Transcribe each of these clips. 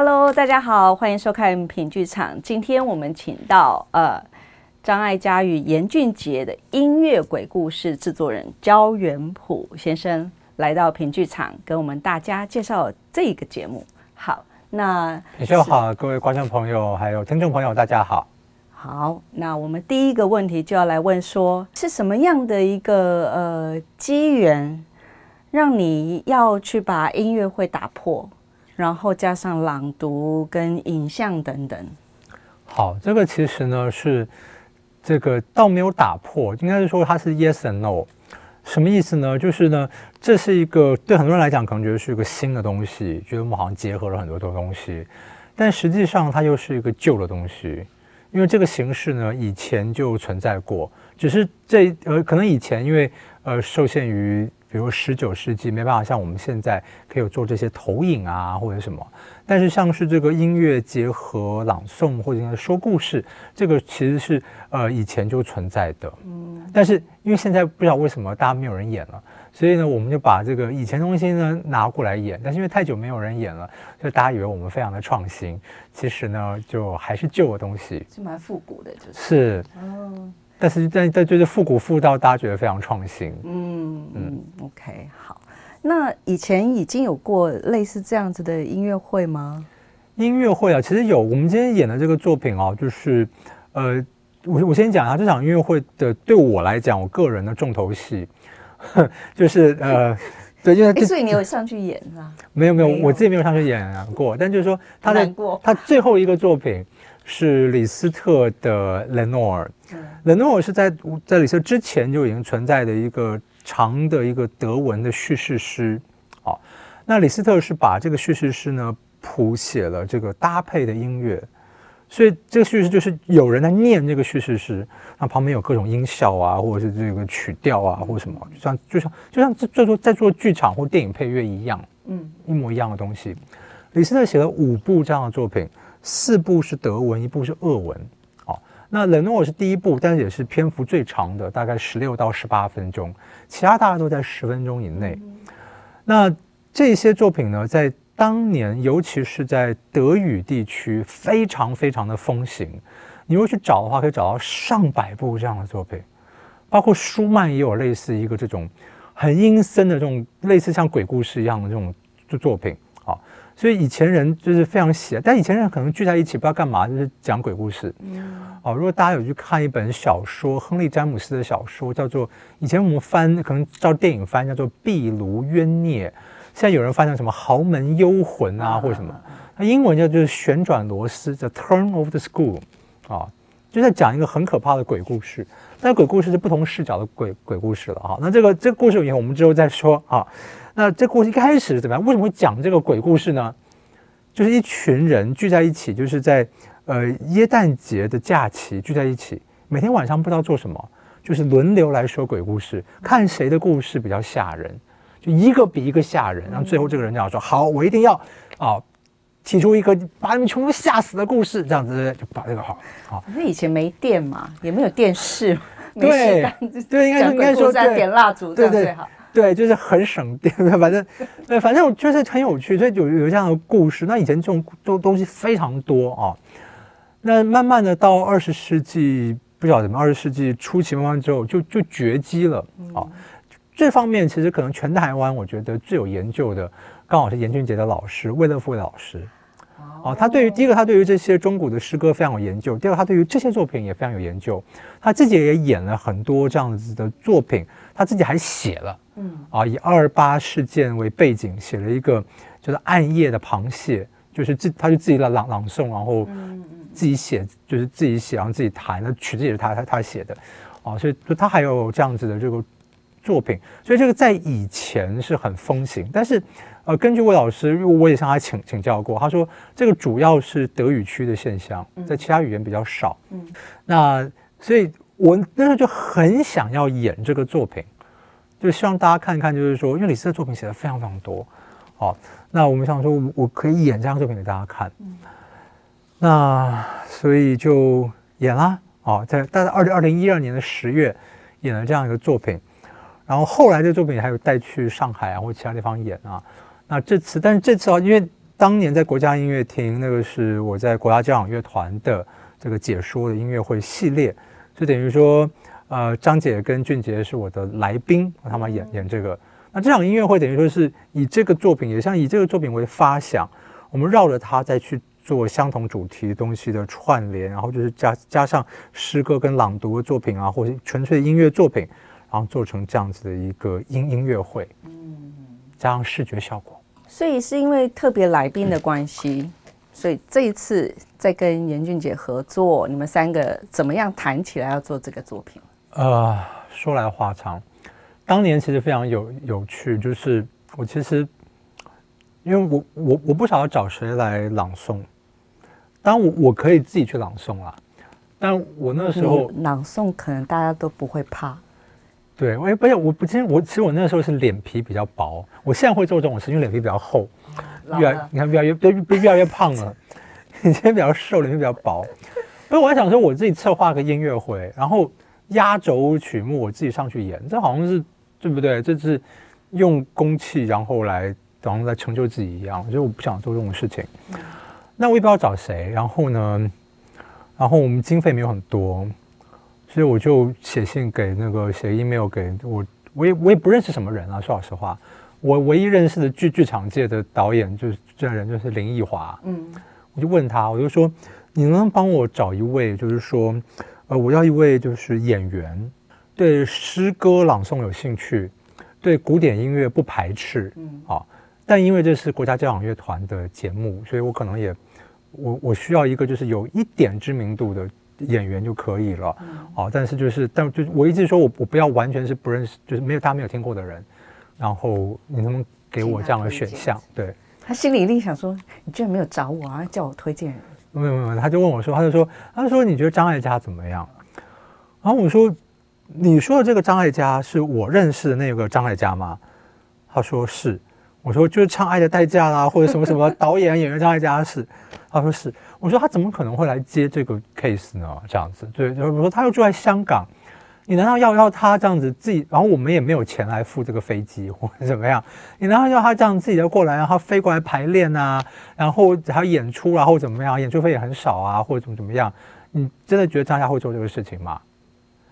Hello，大家好，欢迎收看品剧场。今天我们请到呃张艾嘉与严俊杰的音乐鬼故事制作人焦元溥先生来到品剧场，跟我们大家介绍这个节目。好，那你就好，各位观众朋友还有听众朋友，大家好。好，那我们第一个问题就要来问说，是什么样的一个呃机缘，让你要去把音乐会打破，然后加上朗读跟影像等等？好，这个其实呢是这个倒没有打破，应该是说它是 yes and no，什么意思呢？就是呢，这是一个对很多人来讲可能觉得是一个新的东西，觉得我们好像结合了很多多东西，但实际上它又是一个旧的东西。因为这个形式呢，以前就存在过，只是这呃，可能以前因为呃受限于，比如十九世纪没办法像我们现在可以有做这些投影啊或者什么，但是像是这个音乐结合朗诵或者说故事，这个其实是呃以前就存在的。嗯，但是因为现在不知道为什么大家没有人演了。所以呢，我们就把这个以前东西呢拿过来演，但是因为太久没有人演了，所以大家以为我们非常的创新，其实呢就还是旧的东西，是蛮复古的，就是。但是但但就是复古复到大家觉得非常创新。嗯嗯。OK，好。那以前已经有过类似这样子的音乐会吗？音乐会啊，其实有。我们今天演的这个作品哦，就是呃，我我先讲一下这场音乐会的，对我来讲，我个人的重头戏。就是呃，对，因为所以你有上去演是吧？没有没有，我自己没有上去演过。但就是说，他的他最后一个作品是李斯特的《Lenore》。Lenore 是在在李斯特之前就已经存在的一个长的一个德文的叙事诗。好，那李斯特是把这个叙事诗呢谱写了这个搭配的音乐。所以这个叙事就是有人在念这个叙事诗，那旁边有各种音效啊，或者是这个曲调啊，或者什么，就像就像就像在做在做剧场或电影配乐一样，嗯，一模一样的东西。李斯特写了五部这样的作品，四部是德文，一部是俄文。好，那《Lenore》是第一部，但是也是篇幅最长的，大概十六到十八分钟，其他大概都在十分钟以内。那这些作品呢，在当年，尤其是在德语地区，非常非常的风行。你如果去找的话，可以找到上百部这样的作品，包括舒曼也有类似一个这种很阴森的这种类似像鬼故事一样的这种作作品。啊，所以以前人就是非常喜爱，但以前人可能聚在一起不知道干嘛，就是讲鬼故事。哦，如果大家有去看一本小说，亨利詹姆斯的小说，叫做以前我们翻可能照电影翻叫做《壁炉冤孽》。现在有人翻成什么豪门幽魂啊，或者什么，那英文叫就是旋转螺丝，The Turn of the Screw，啊，就在讲一个很可怕的鬼故事。但鬼故事是不同视角的鬼鬼故事了哈。那这个这个故事以后我们之后再说啊。那这故事一开始怎么样？为什么会讲这个鬼故事呢？就是一群人聚在一起，就是在呃耶诞节的假期聚在一起，每天晚上不知道做什么，就是轮流来说鬼故事，看谁的故事比较吓人。就一个比一个吓人，然后最后这个人就要说：“好，我一定要啊，提出一个把你们全部吓死的故事。”这样子就把这个好好。那以前没电嘛，也没有电视，对对，应该应该说点蜡烛这样最好。对，就是很省电，反正对，反正就是很有趣，所以有有这样的故事。那以前这种东东西非常多啊。那慢慢的到二十世纪，不晓得怎么，二十世纪初期慢慢之后就就绝迹了啊。这方面其实可能全台湾，我觉得最有研究的，刚好是严俊杰的老师魏乐富老师。哦，他对于第一个，他对于这些中古的诗歌非常有研究；第二个，他对于这些作品也非常有研究。他自己也演了很多这样子的作品，他自己还写了。嗯，啊，以二二八事件为背景，写了一个就是暗夜的螃蟹，就是自他就自己来朗朗诵，然后自己写，就是自己写，然后自己弹，那曲子也是他他他写的。啊，所以就他还有这样子的这个。作品，所以这个在以前是很风行，但是，呃，根据魏老师，因为我也向他请请教过，他说这个主要是德语区的现象，在其他语言比较少。嗯，那所以我那时候就很想要演这个作品，就希望大家看一看，就是说，因为李斯的作品写的非常非常多，好，那我们想说，我可以演这样作品给大家看，嗯，那所以就演啦，哦，在大概二零二零一二年的十月演了这样一个作品。然后后来这个作品还有带去上海啊或者其他地方演啊，那这次但是这次啊，因为当年在国家音乐厅，那个是我在国家交响乐团的这个解说的音乐会系列，就等于说，呃，张姐跟俊杰是我的来宾，他们演演这个。那这场音乐会等于说是以这个作品，也像以这个作品为发想，我们绕着它再去做相同主题东西的串联，然后就是加加上诗歌跟朗读的作品啊，或者纯粹的音乐作品，然后做成这样子的一个音音乐会，嗯，加上视觉效果。所以是因为特别来宾的关系，嗯、所以这一次在跟严俊杰合作，你们三个怎么样谈起来要做这个作品？呃，说来话长。当年其实非常有有趣，就是我其实，因为我我我不晓得找谁来朗诵，当我我可以自己去朗诵啦，但我那时候朗诵可能大家都不会怕，对，我也不是我不其实我其实我那时候是脸皮比较薄，我现在会做这种事，因为脸皮比较厚，越来你看越来越越越越来越胖了，以前比较瘦，脸皮比较薄，所以我在想说我自己策划个音乐会，然后压轴曲目我自己上去演，这好像是。对不对？这是用公器，然后来，然后来成就自己一样。所以我不想做这种事情。那我也不知道找谁。然后呢，然后我们经费没有很多，所以我就写信给那个写 email 给我。我也我也不认识什么人啊。说老实话，我唯一认识的剧剧场界的导演就是这人，就是林奕华。嗯，我就问他，我就说，你能帮我找一位，就是说，呃，我要一位就是演员。对诗歌朗诵有兴趣，对古典音乐不排斥，嗯，啊，但因为这是国家交响乐团的节目，所以我可能也，我我需要一个就是有一点知名度的演员就可以了，嗯，啊，但是就是，但就我一直说我我不要完全是不认识，就是没有大家没有听过的人，然后你能不能给我这样的选项？对，他心里一定想说，你居然没有找我啊，叫我推荐人？没有没有，他就问我说，他就说，他就说你觉得张艾嘉怎么样？然后我说。你说的这个张艾嘉是我认识的那个张艾嘉吗？他说是。我说就是唱《爱的代价》啦，或者什么什么 导演演员张艾嘉是。他说是。我说他怎么可能会来接这个 case 呢？这样子，对，就是说他又住在香港，你难道要要他这样子自己？然后我们也没有钱来付这个飞机或者怎么样？你难道要他这样自己要过来，然后飞过来排练啊？然后还要演出啊，或者怎么样？演出费也很少啊，或者怎么怎么样？你真的觉得张家会做这个事情吗？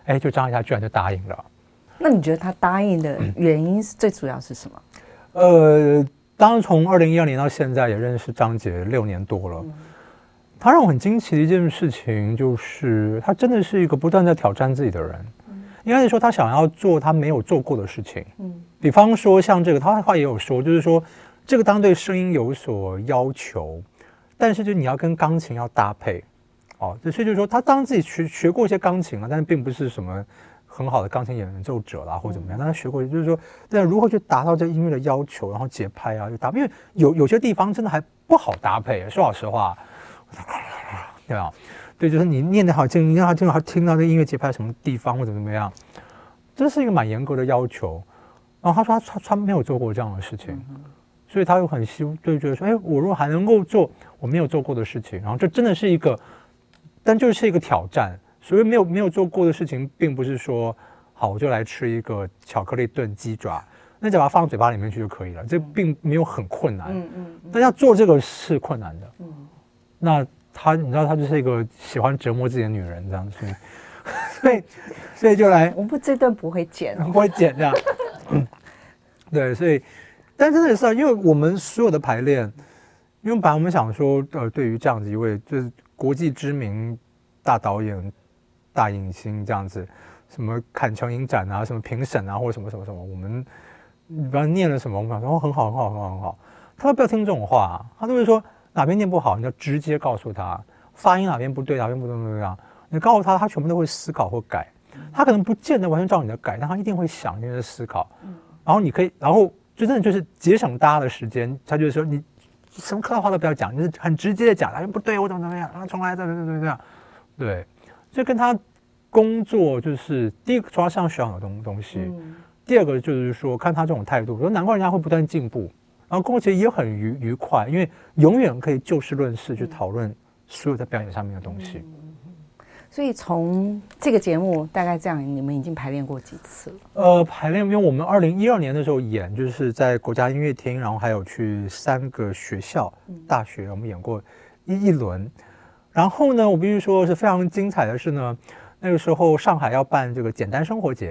哎，就张艾嘉居然就答应了。那你觉得他答应的 原因是最主要是什么？嗯、呃，当然从二零一二年到现在也认识张杰六年多了。嗯、他让我很惊奇的一件事情就是，他真的是一个不断在挑战自己的人。嗯、应该是说他想要做他没有做过的事情。嗯，比方说像这个，他的话也有说，就是说这个当对声音有所要求，但是就你要跟钢琴要搭配。哦，所以就是说，他当自己学学过一些钢琴啊，但是并不是什么很好的钢琴演奏者啦，或者怎么样。但他学过，就是说，但如何去达到这音乐的要求，然后节拍啊，就搭配，因为有有些地方真的还不好搭配。说老实话，对吧？对，就是你念得好听，你让他听好听到这音乐节拍什么地方或者怎么样，这是一个蛮严格的要求。然后他说他他他没有做过这样的事情，所以他又很希望，就觉得说，哎，我如果还能够做我没有做过的事情，然后这真的是一个。但就是一个挑战，所以没有没有做过的事情，并不是说好我就来吃一个巧克力炖鸡爪，那就把它放到嘴巴里面去就可以了，这并没有很困难。嗯嗯。但要做这个是困难的。嗯。那他，你知道，他就是一个喜欢折磨自己的女人，这样子，所以所以就来。我不这段不会剪，不会剪这样。嗯。对，所以，但真的是啊，因为我们所有的排练，因为本来我们想说，呃，对于这样子一位就是。国际知名大导演、大影星这样子，什么坎城影展啊，什么评审啊，或者什么什么什么，我们你不知道念了什么，我们想说哦很好很好很好很好，他都不要听这种话，啊，他都会说哪边念不好，你就直接告诉他发音哪边不对，哪边不怎么怎么样你告诉他，他全部都会思考或改，他可能不见得完全照你的改，但他一定会想，一定思考，然后你可以，然后就真的就是节省大家的时间，他就是说你。什么客套话都不要讲，就是很直接的讲，哎，不对，我怎么怎么样，然后重来，这样这样这样，对，就跟他工作就是第一个，从他身上学到的东东西，第二个就是说看他这种态度，说难怪人家会不断进步，然后工作其实也很愉愉快，因为永远可以就事论事去讨论所有在表演上面的东西。嗯所以从这个节目大概这样，你们已经排练过几次了？呃，排练，因为我们二零一二年的时候演，就是在国家音乐厅，然后还有去三个学校、大学，我们演过一一轮。然后呢，我必须说是非常精彩的是呢，那个时候上海要办这个简单生活节，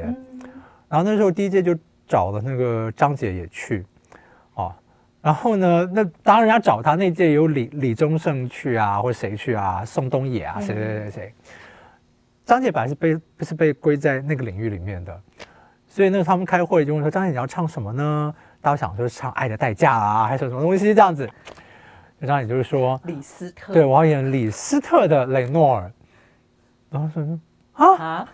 然后那时候第一届就找了那个张姐也去，哦，然后呢，那当然人家找他那届有李李宗盛去啊，或者谁去啊，宋冬野啊，谁谁谁谁。张姐本来是被不是被归在那个领域里面的，所以那个他们开会就问说：“张姐你要唱什么呢？”大家想说唱《爱的代价》啊，还是什么东西这样子。张姐就是说李斯特，对，我要演李斯特的雷诺尔。然后说啊啊，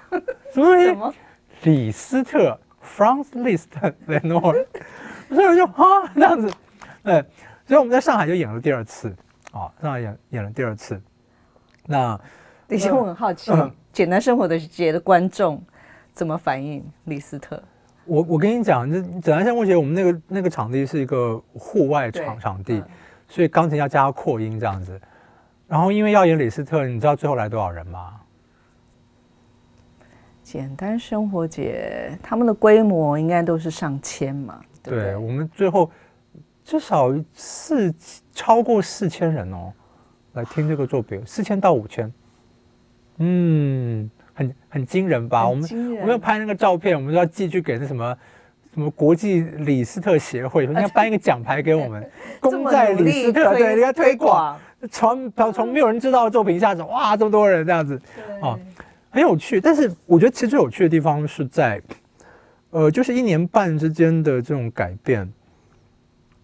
什么东西？李斯特 Franz Liszt 雷诺尔。所以我就啊这样子，对，所以我们在上海就演了第二次啊，上海演演了第二次。那 以前我很好奇。嗯简单生活的节的观众怎么反应？李斯特，我我跟你讲，这简单生活节我们那个那个场地是一个户外场场地，嗯、所以钢琴要加扩音这样子。然后因为要演李斯特，你知道最后来多少人吗？简单生活节他们的规模应该都是上千嘛？对，对，对，我们最后至少四超过四千人哦，来听这个作品，四千到五千。嗯，很很惊人吧？人我们我们要拍那个照片，我们就要寄去给那什么什么国际李斯特协会，说应该颁一个奖牌给我们，功在李斯特，对，应该推广，从从没有人知道的作品一下子，哇，这么多人这样子，啊，很有趣。但是我觉得其实最有趣的地方是在，呃，就是一年半之间的这种改变，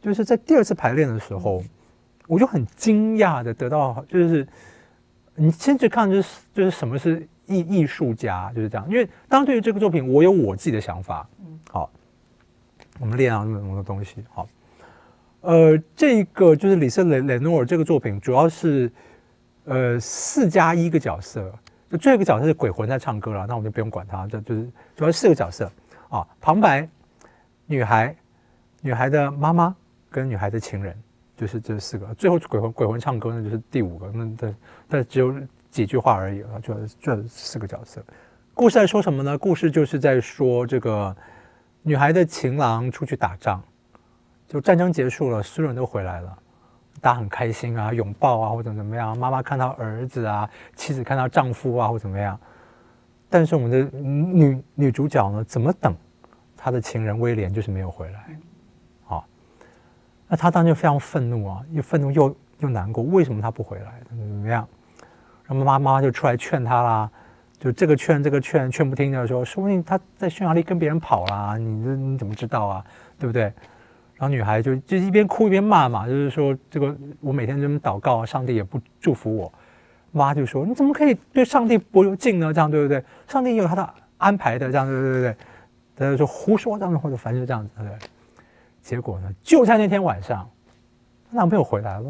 就是在第二次排练的时候，我就很惊讶的得到，就是。你先去看，就是就是什么是艺艺术家，就是这样。因为当然对于这个作品，我有我自己的想法。嗯，好，我们练啊那么多东西。好，呃，这个就是李斯特雷雷诺尔这个作品，主要是呃四加一个角色，就最后一个角色是鬼魂在唱歌了，那我们就不用管他，这就是主要是四个角色啊，旁白、女孩、女孩的妈妈跟女孩的情人。就是这四个，最后鬼魂鬼魂唱歌，那就是第五个。那但但只有几句话而已啊，就这四个角色。故事在说什么呢？故事就是在说这个女孩的情郎出去打仗，就战争结束了，所有人都回来了，大家很开心啊，拥抱啊，或者怎么样。妈妈看到儿子啊，妻子看到丈夫啊，或怎么样。但是我们的女女主角呢，怎么等她的情人威廉就是没有回来。那他当时就非常愤怒啊，又愤怒又又难过，为什么他不回来？怎么怎么样？然后妈妈妈就出来劝他啦，就这个劝这个劝，劝不听的时候，说不定他在匈牙利跟别人跑啦，你这你怎么知道啊？对不对？然后女孩就就一边哭一边骂嘛，就是说这个我每天这么祷告，上帝也不祝福我。妈就说你怎么可以对上帝不敬呢？这样对不对？上帝也有他的安排的，这样对对对对，他就说胡说这样或者反正就这样子，对不对？结果呢？就在那天晚上，她男朋友回来了。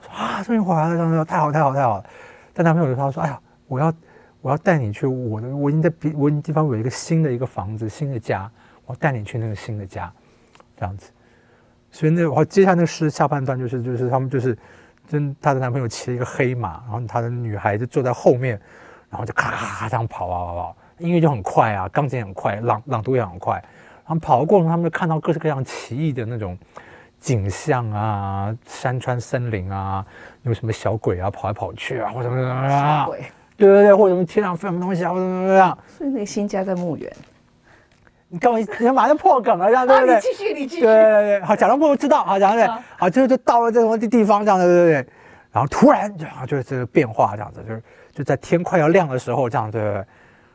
说啊，终于回来了，这样太好，太好，太好了。但男朋友就说：“说哎呀，我要，我要带你去我的，我已经在别，我已经地方有一个新的一个房子，新的家，我带你去那个新的家，这样子。所以那我接下来那个诗下半段就是，就是他们就是跟她的男朋友骑了一个黑马，然后她的女孩子坐在后面，然后就咔咔咔这样跑啊跑跑，音乐就很快啊，钢琴很快，朗朗读也很快。”他们跑的过程，他们就看到各式各样奇异的那种景象啊，山川森林啊，有什么小鬼啊跑来跑去啊，或者什么什么鬼，对对对，或者什么天上飞什么东西啊，或者怎么怎么样。所以那个新家在墓园，你干嘛？你马上破梗了，这样对不对？你继续，你继续。对对对，好，假装不知道，好，假装对，好，最后就到了这种地地方，这样对对对。然后突然，然后就是这个变化，这样子，就是就在天快要亮的时候，这样对对对。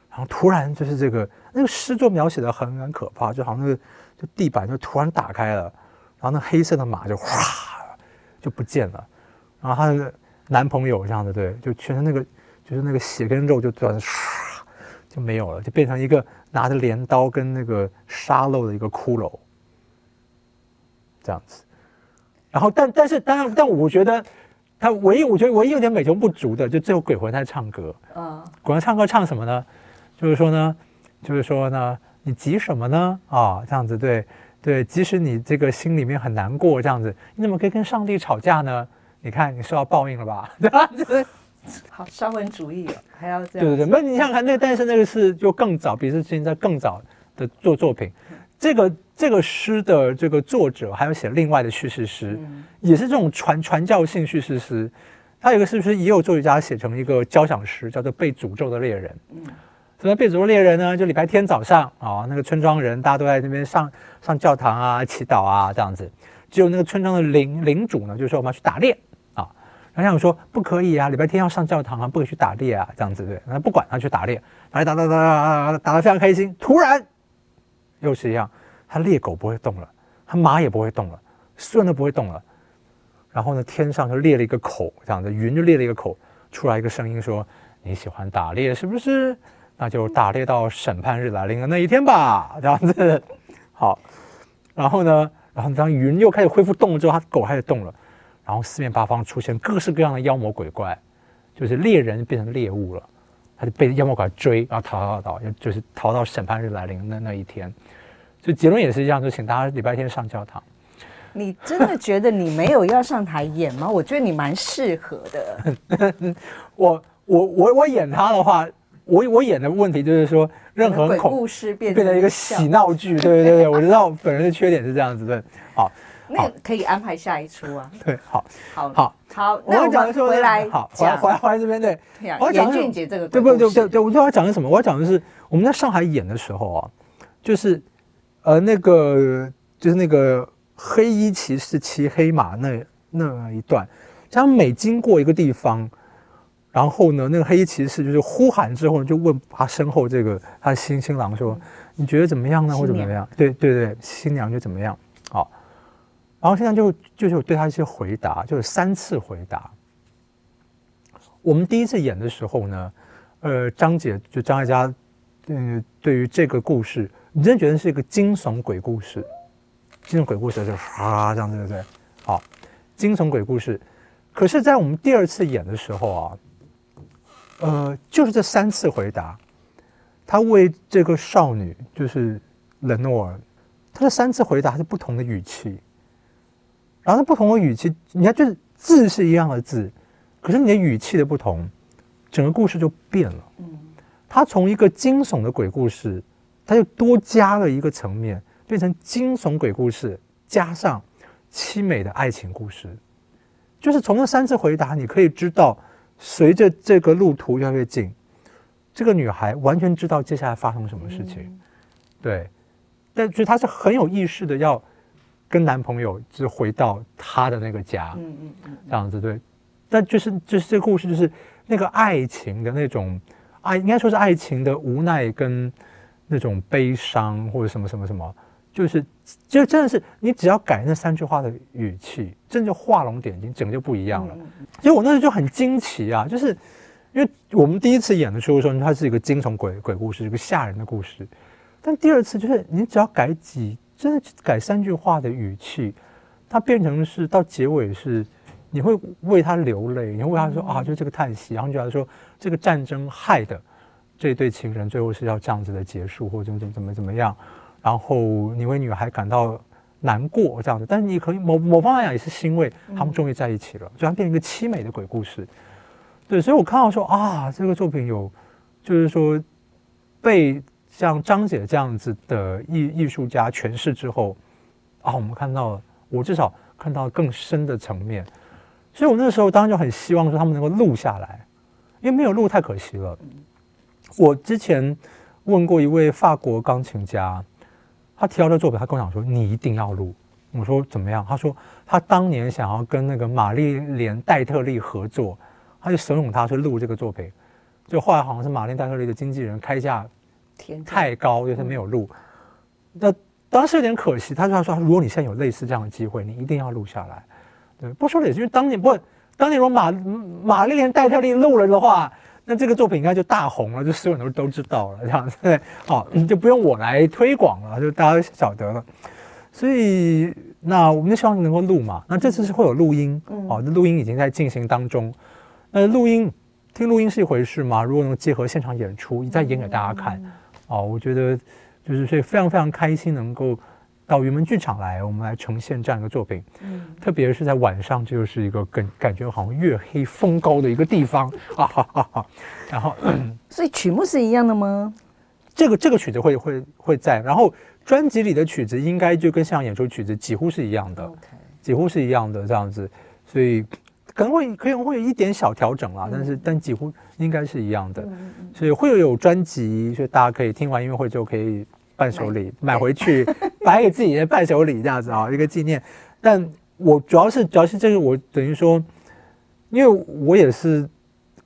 然后突然就是这个。那个诗作描写的很很可怕，就好像那个就地板就突然打开了，然后那黑色的马就哗就不见了，然后她的男朋友这样的对，就全身那个就是那个血跟肉就突然唰就没有了，就变成一个拿着镰刀跟那个沙漏的一个骷髅，这样子。然后但但是当然但我觉得他唯一我觉得唯一有点美中不足的，就最后鬼魂在唱歌，嗯，鬼魂唱歌唱什么呢？就是说呢。就是说呢，你急什么呢？啊、哦，这样子对对，即使你这个心里面很难过，这样子，你怎么可以跟上帝吵架呢？你看，你受到报应了吧？这样子，好沙文主义哦，还要这样。对对对，那你想想看，那个但是那个是就更早，比是现在更早的做作品。这个这个诗的这个作者还有写另外的叙事诗，嗯、也是这种传传教性叙事诗。他有一个是不是也有作曲家写成一个交响诗，叫做《被诅咒的猎人》。嗯，什么被诅咒猎人呢？就礼拜天早上啊，那个村庄人大家都在那边上上教堂啊、祈祷啊这样子。只有那个村庄的领领主呢，就说我们要去打猎啊。然后想说不可以啊，礼拜天要上教堂啊，不可以去打猎啊，这样子对。那不管他去打猎，打打打打打打打得非常开心。突然又是一样，他猎狗不会动了，他马也不会动了，所有人都不会动了。然后呢，天上就裂了一个口，这样子云就裂了一个口，出来一个声音说：“你喜欢打猎是不是？那就打猎到审判日来临的那一天吧。”这样子，好。然后呢，然后当云又开始恢复动了之后，他狗开始动了，然后四面八方出现各式各样的妖魔鬼怪，就是猎人变成猎物了，他就被妖魔鬼怪追，然后逃逃逃逃，就是逃到审判日来临的那那一天。所以结论也是一样，就请大家礼拜天上教堂。你真的觉得你没有要上台演吗？我觉得你蛮适合的。我我我我演他的话，我我演的问题就是说，任何鬼故事变变成一个喜闹剧，对对对对，我知道本人的缺点是这样子的。好，那可以安排下一出啊。对，好，好，好，好。那我讲的说回来，好，回来回来回来这边对。我要讲俊杰这个，对不对？对对，我说要讲的什么？我要讲的是我们在上海演的时候啊，就是呃那个就是那个。黑衣骑士骑黑马那那一段，他每经过一个地方，然后呢，那个黑衣骑士就是呼喊之后呢，就问他身后这个他的新新郎说：“嗯、你觉得怎么样呢？或者怎么样？”对对对，新娘就怎么样？好，然后现在就就是对他一些回答，就是三次回答。我们第一次演的时候呢，呃，张姐就张艾嘉，嗯，对于这个故事，你真的觉得是一个惊悚鬼故事。惊悚鬼故事就啊这样对不对？好，惊悚鬼故事。可是，在我们第二次演的时候啊，呃，就是这三次回答，他为这个少女，就是雷诺尔，他的三次回答是不同的语气。然后，不同的语气，你看，就是字是一样的字，可是你的语气的不同，整个故事就变了。他从一个惊悚的鬼故事，他就多加了一个层面。变成惊悚鬼故事，加上凄美的爱情故事，就是从那三次回答，你可以知道，随着这个路途越来越近，这个女孩完全知道接下来发生什么事情，嗯、对，但是她是很有意识的要跟男朋友就是回到她的那个家，嗯嗯嗯，这样子对，但就是就是这个故事就是那个爱情的那种爱，应该说是爱情的无奈跟那种悲伤或者什么什么什么。就是，就真的是你只要改那三句话的语气，真的就画龙点睛，整个就不一样了。所以我那时候就很惊奇啊，就是因为我们第一次演的时候说它是一个惊悚鬼鬼故事，一个吓人的故事，但第二次就是你只要改几，真的改三句话的语气，它变成是到结尾是你会为他流泪，你会为他说啊，就这个叹息，然后就来说这个战争害的这对情人最后是要这样子的结束，或者怎么怎么怎么怎么样。然后你为女孩感到难过这样子，但是你可以某某方来讲也是欣慰，他们终于在一起了，就它变成一个凄美的鬼故事。对，所以我看到说啊，这个作品有，就是说被像张姐这样子的艺艺术家诠释之后，啊，我们看到了，我至少看到更深的层面。所以我那时候当然就很希望说他们能够录下来，因为没有录太可惜了。我之前问过一位法国钢琴家。他提到这作品，他跟我讲说：“你一定要录。”我说：“怎么样？”他说：“他当年想要跟那个玛丽莲戴特利合作，他就怂恿他去录这个作品。就后来好像是玛丽戴特利的经纪人开价太高，就是没有录。那当时有点可惜。他说：“他说，如果你现在有类似这样的机会，你一定要录下来。”对，不说了也是因为当年不，当年如果玛玛丽莲戴特利录了的话。那这个作品应该就大红了，就所有人都都知道了，这样子对，好，就不用我来推广了，就大家都晓得了。所以，那我们就希望能够录嘛。那这次是会有录音，哦，这录音已经在进行当中。那录音听录音是一回事嘛，如果能结合现场演出，再演给大家看，哦，我觉得就是所以非常非常开心能够到云门剧场来，我们来呈现这样一个作品。嗯，特别是在晚上，就是一个感感觉好像月黑风高的一个地方 啊哈哈哈。然后，所以曲目是一样的吗？这个这个曲子会会会在，然后专辑里的曲子应该就跟现场演出曲子几乎是一样的，Okay. 几乎是一样的这样子，所以。可能会可能会有一点小调整啦，但是但几乎应该是一样的，所以会有有专辑，所以大家可以听完音乐会就可以伴手礼买回去，摆给自己的伴手礼这样子啊，一个纪念。但我主要是主要是这个我等于说，因为我也是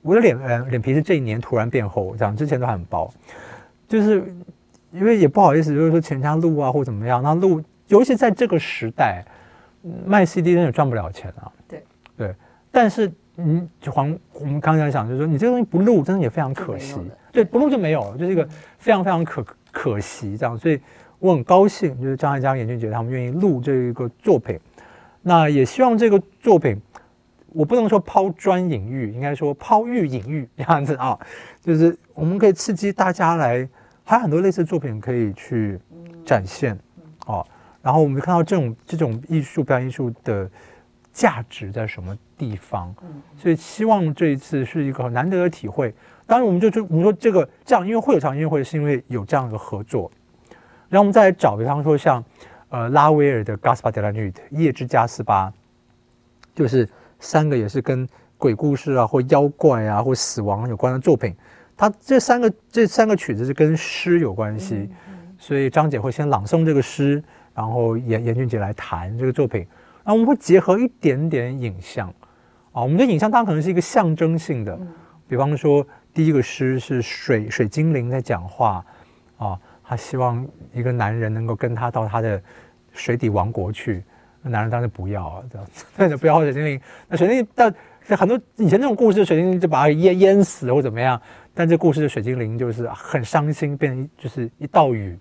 我的脸呃脸皮是这一年突然变厚，这样之前都很薄，就是因为也不好意思，就是说请人家录啊或怎么样，那录尤其在这个时代卖 CD 真的赚不了钱啊，对对。但是，嗯，就黄，我们刚才讲，就是说，你这个东西不录，真的也非常可惜。对，不录就没有了，就是一个非常非常可可惜这样。所以我很高兴，就是张艾嘉、严俊杰他们愿意录这一个作品。那也希望这个作品，我不能说抛砖引玉，应该说抛玉引玉这样子啊，就是我们可以刺激大家来，还有很多类似的作品可以去展现啊。然后我们看到这种这种艺术表演艺术的。价值在什么地方？所以希望这一次是一个很难得的体会。当然，我们就就我们说这个这样，因为会有场音乐会，是因为有这样一个合作。然后我们再来找，比方说像呃拉威尔的《Gaspard de la Nuit》夜之加斯巴，就是三个也是跟鬼故事啊或妖怪啊或死亡有关的作品。它这三个这三个曲子是跟诗有关系，所以张姐会先朗诵这个诗，然后严严俊杰来弹这个作品。那我们会结合一点点影像，啊，我们的影像当然可能是一个象征性的，比方说第一个诗是水水精灵在讲话，啊，他希望一个男人能够跟他到他的水底王国去，那男人当然不要啊，这样子，那就不要水精灵。那水精灵但很多以前那种故事，水精灵就把他淹淹死或怎么样，但这故事的水精灵就是很伤心，变成就是一道雨。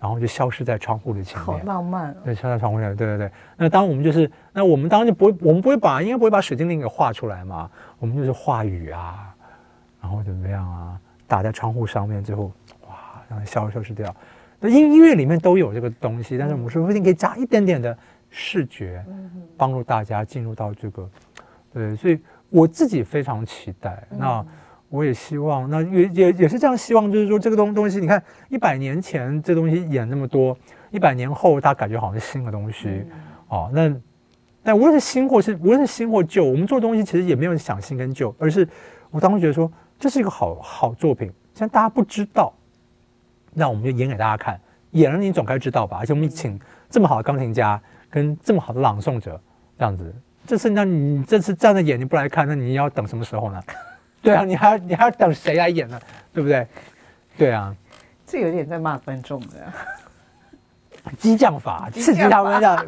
然后就消失在窗户的前面，好浪漫哦。对，消失在窗户前，对对对。那当我们就是，那我们当然就不会，我们不会把，应该不会把水精灵给画出来嘛。我们就是画雨啊，然后怎么样啊，打在窗户上面，最后哇，让它消消失掉。那音音乐里面都有这个东西，但是我们说不定可以加一点点的视觉，帮助大家进入到这个。对，所以我自己非常期待。那。我也希望，那也也也是这样希望，就是说这个东东西，你看一百年前这东西演那么多，一百年后大家感觉好像是新的东西，嗯、哦，那但无论是新或是无论是新或旧，我们做东西其实也没有想新跟旧，而是我当时觉得说这是一个好好作品，现在大家不知道，那我们就演给大家看，演了你总该知道吧？而且我们请这么好的钢琴家跟这么好的朗诵者，这样子，这次那你这次站着演你不来看，那你要等什么时候呢？对啊，你还要你还要等谁来演呢？对不对？对啊，这有点在骂观众的激将法，刺激他们这样。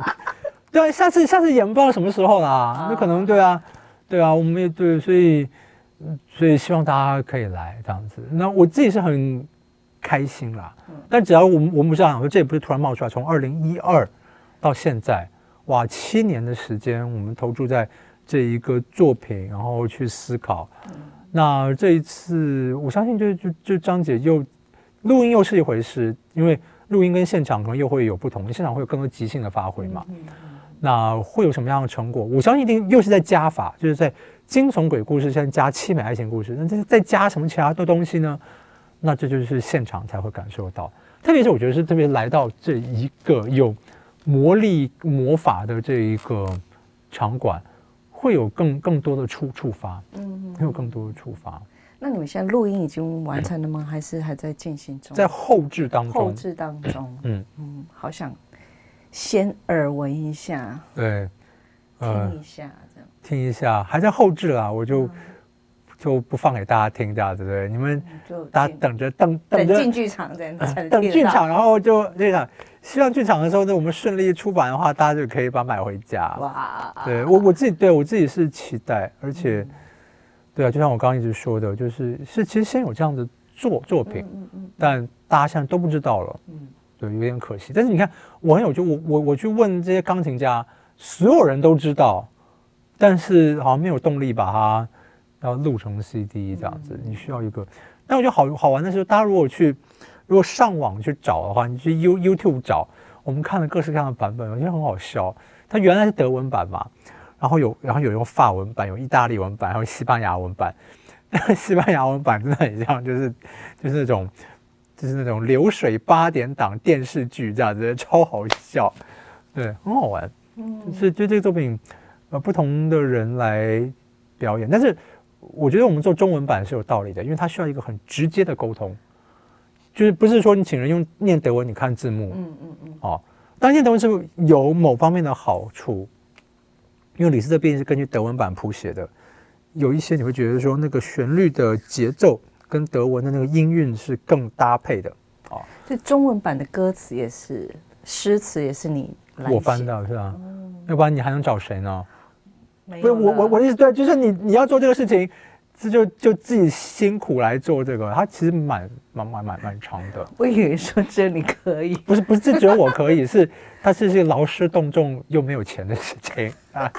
对啊，下次下次演不知道什么时候啦，那可能对啊，对啊，我们也对，所以所以希望大家可以来这样子。那我自己是很开心啦。但只要我们我们不是想说，这也不是突然冒出来，从二零一二到现在，哇，七年的时间，我们投注在这一个作品，然后去思考。那这一次，我相信就就就张姐又录音又是一回事，因为录音跟现场可能又会有不同，现场会有更多即兴的发挥嘛。那会有什么样的成果？我相信一定又是在加法，就是在惊悚鬼故事，现在加凄美爱情故事，那这再加什么其他的东西呢？那这就是现场才会感受到。特别是我觉得是特别来到这一个有魔力魔法的这一个场馆。会有更更多的触触发，嗯，会有更多的触发。那你们现在录音已经完成了吗？还是还在进行中？在后置当中。后置当中，嗯嗯，好想先耳闻一下，对，听一下听一下，还在后置啦，我就就不放给大家听，这样对不对？你们就大家等着等等着进剧场这样，等 剧场，然后就这样。希望剧场的时候呢，我们顺利出版的话，大家就可以把它买回家。哇！对我我自己对我自己是期待，而且，嗯、对啊，就像我刚刚一直说的，就是是其实先有这样的作作品，嗯嗯嗯、但大家现在都不知道了，嗯，对，有点可惜。但是你看，我很有趣，我我我去问这些钢琴家，所有人都知道，但是好像没有动力把它要录成 CD 这样子。嗯、你需要一个，但我觉得好好玩的是，大家如果去。如果上网去找的话，你去 You YouTube 找，我们看了各式各样的版本，我觉得很好笑。它原来是德文版嘛，然后有然后有用法文版，有意大利文版，还有西班牙文版。西班牙文版真的很像，就是就是那种就是那种流水八点档电视剧这样子，超好笑，对，很好玩。嗯，就是就这个作品，呃，不同的人来表演，但是我觉得我们做中文版是有道理的，因为它需要一个很直接的沟通，就是不是说你请人用念德文，你看字幕，嗯嗯嗯，哦，当然念德文是有某方面的好处，因为李斯特毕竟是根据德文版谱写的。有一些你会觉得说那个旋律的节奏跟德文的那个音韵是更搭配的啊。这中文版的歌词也是，诗词也是你来我翻的是吧？嗯、要不然你还能找谁呢？不是我我我的意思对，就是你你要做这个事情，这就就自己辛苦来做这个，它其实蛮蛮蛮蛮蛮长的。我以为说只有你可以，不是不是，这只有我可以，是它是是劳师动众又没有钱的事情啊。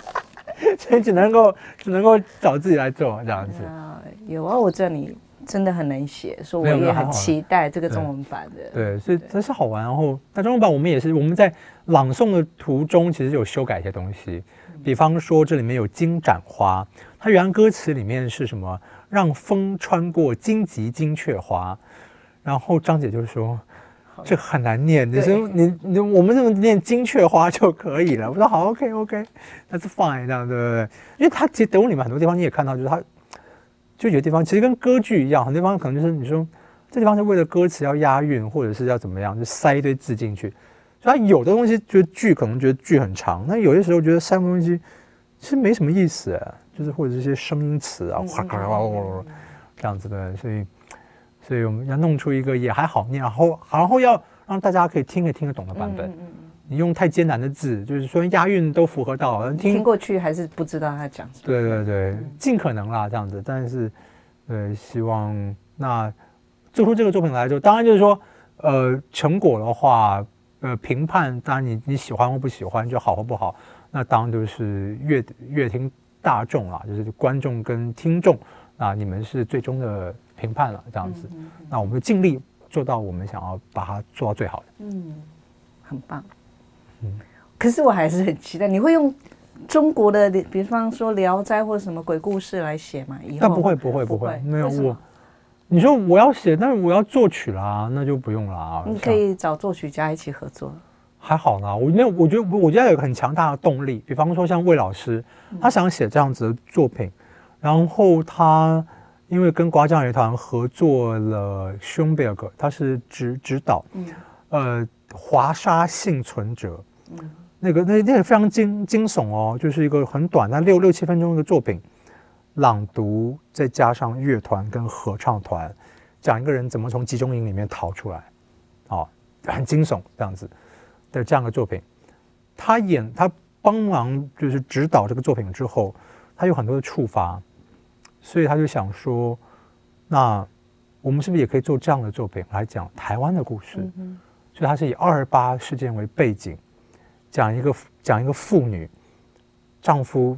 所以只能够只能够找自己来做这样子。啊，有啊，我知道你真的很能写，说我也很期待这个中文版的。对，对，所以真是好玩。然后，那中文版我们也是我们在朗诵的途中，其实有修改一些东西。比方说，这里面有金盏花，它原歌词里面是什么？让风穿过荆棘金雀花。然后张姐就说。这很难念，你说你你我们这么念金雀花就可以了。我说好，OK OK，That's fine，这样对不对？因为它其实德文里面很多地方你也看到，就是它就有的地方其实跟歌剧一样，很多地方可能就是你说这地方是为了歌词要押韵，或者是要怎么样，就塞一堆字进去。所以它有的东西觉得剧可能觉得剧很长，那有些时候觉得三个东西其实没什么意思，就是或者是一些声音词啊，哗哗哗这样子的，所以。所以我们要弄出一个也还好念，然后然后要让大家可以听也听得懂的版本。嗯嗯，你用太艰难的字，就是说押韵都符合到，听听过去还是不知道他讲什么。对对对，尽可能啦这样子。但是，呃，希望那做出这个作品来之后，当然就是说，呃，成果的话，呃，评判当然你你喜欢或不喜欢，就好或不好，那当然就是乐乐听大众啦，就是观众跟听众啊，你们是最终的。评判了这样子，嗯嗯嗯，那我们就尽力做到我们想要把它做到最好的。嗯，很棒。嗯，可是我还是很期待，你会用中国的，比方说《聊斋》或者什么鬼故事来写吗？以后？但不会，不会，不会，没有我。你说我要写，但是我要作曲啦，那就不用啦。你可以找作曲家一起合作。还好啦，我没有，我觉得我觉得有个很强大的动力。比方说像魏老师，他想写这样子的作品，然后他。因为跟瓜酱乐团合作了，Schoenberg，他是指指导，嗯，呃，华沙幸存者，嗯，那个那那个非常惊惊悚哦，就是一个很短，但六六七分钟的作品，朗读再加上乐团跟合唱团，讲一个人怎么从集中营里面逃出来，哦，很惊悚这样子的这样的作品，他演他帮忙就是指导这个作品之后，他有很多的触发。所以他就想说，那我们是不是也可以做这样的作品来讲台湾的故事？所以他是以二二八事件为背景，讲一个讲一个妇女，丈夫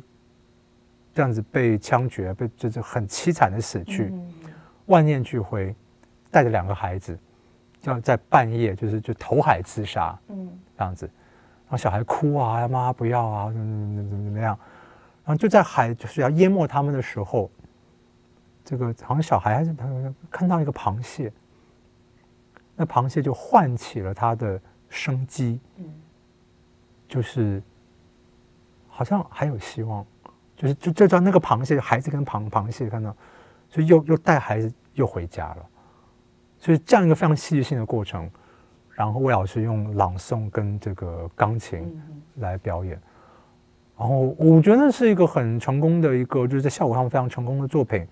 这样子被枪决，被就是很凄惨的死去，万念俱灰，带着两个孩子，要在半夜就是就投海自杀，嗯，这样子，然后小孩哭啊，妈不要啊，怎么怎么怎么怎么样，然后就在海就是要淹没他们的时候。这个好像小孩还是他看到一个螃蟹，那螃蟹就唤起了他的生机，嗯，就是好像还有希望，就是就这张那个螃蟹孩子跟螃螃蟹看到，所以又又带孩子又回家了，所以这样一个非常戏剧性的过程，然后魏老师用朗诵跟这个钢琴来表演，然后我觉得是一个很成功的一个就是在效果上非常成功的作品。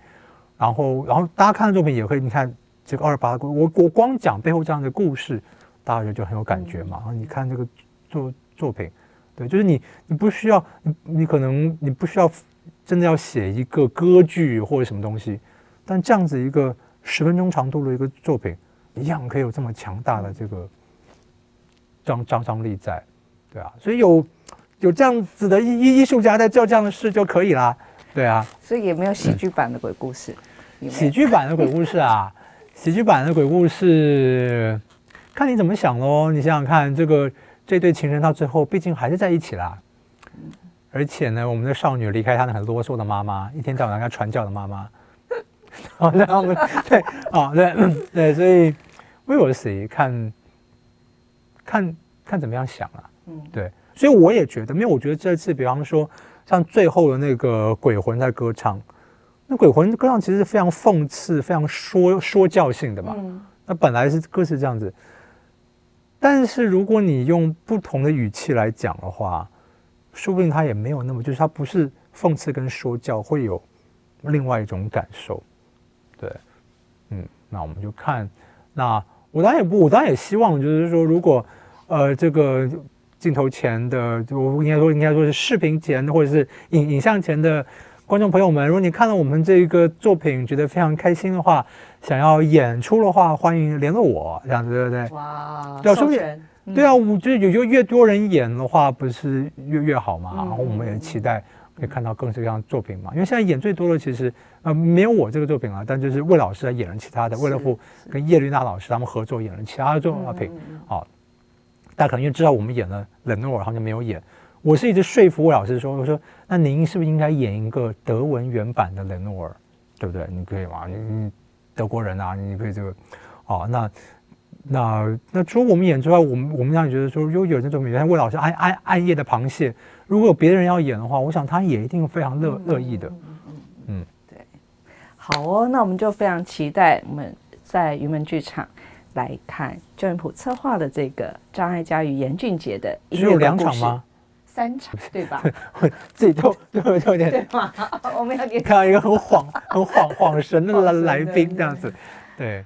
然后，然后大家看的作品也可以，你看这个二十八个我我光讲背后这样的故事，大家就就很有感觉嘛。然后你看这个作作品，对，就是你你不需要你你可能你不需要真的要写一个歌剧或者什么东西，但这样子一个十分钟长度的一个作品，一样可以有这么强大的这个张张张力在，对啊，所以有有这样子的艺艺术家在做这样的事就可以啦。对啊，所以也没有喜剧版的鬼故事。嗯、喜剧版的鬼故事啊，喜剧版的鬼故事，看你怎么想喽。你想想看，这个这对情人到最后毕竟还是在一起啦。而且呢，我们的少女离开她那很啰嗦的妈妈，一天到晚跟她传教的妈妈。好，然后我们对啊，对 对，所以 we will see，看看看怎么样想啊。嗯，对，所以我也觉得，因为我觉得这次，比方说像最后的那个鬼魂在歌唱，那鬼魂歌唱其实是非常讽刺、非常说说教性的嘛。嗯，那本来是歌词这样子，但是如果你用不同的语气来讲的话，说不定他也没有那么，就是他不是讽刺跟说教，会有另外一种感受。对，嗯，那我们就看，那我当然也不，我当然也希望，就是说，如果，呃，这个镜头前的，就我应该说，应该说是视频前或者是影影像前的观众朋友们，如果你看到我们这个作品觉得非常开心的话，想要演出的话，欢迎联络我，这样子对不对？哇，对啊，授权，对啊，我觉得有越越多人演的话，不是越越好嘛，然后我们也期待。可以看到各式各样的作品嘛？因为现在演最多的其实呃没有我这个作品啊，但就是魏老师在演了其他的，魏乐富跟叶绿娜老师他们合作演了其他的作品。好，大家可能因为知道我们演了冷诺尔，然后就没有演。我是一直说服魏老师说，我说那您是不是应该演一个德文原版的冷诺尔，对不对？你可以吗？你德国人啊，你可以这个，哦，那那那除了我们演之外，我们我们让你觉得说，如果有那种比如像魏老师暗暗暗夜的螃蟹。如果有别人要演的话，我想他也一定非常乐乐意的。嗯，对，好哦，那我们就非常期待我们在云门剧场来看郑元普策划的这个张艾嘉与严俊杰的只有两场吗？三场对吧？自己都都有点对吗？我们要给看到一个很恍很恍恍神的来来宾这样子，对。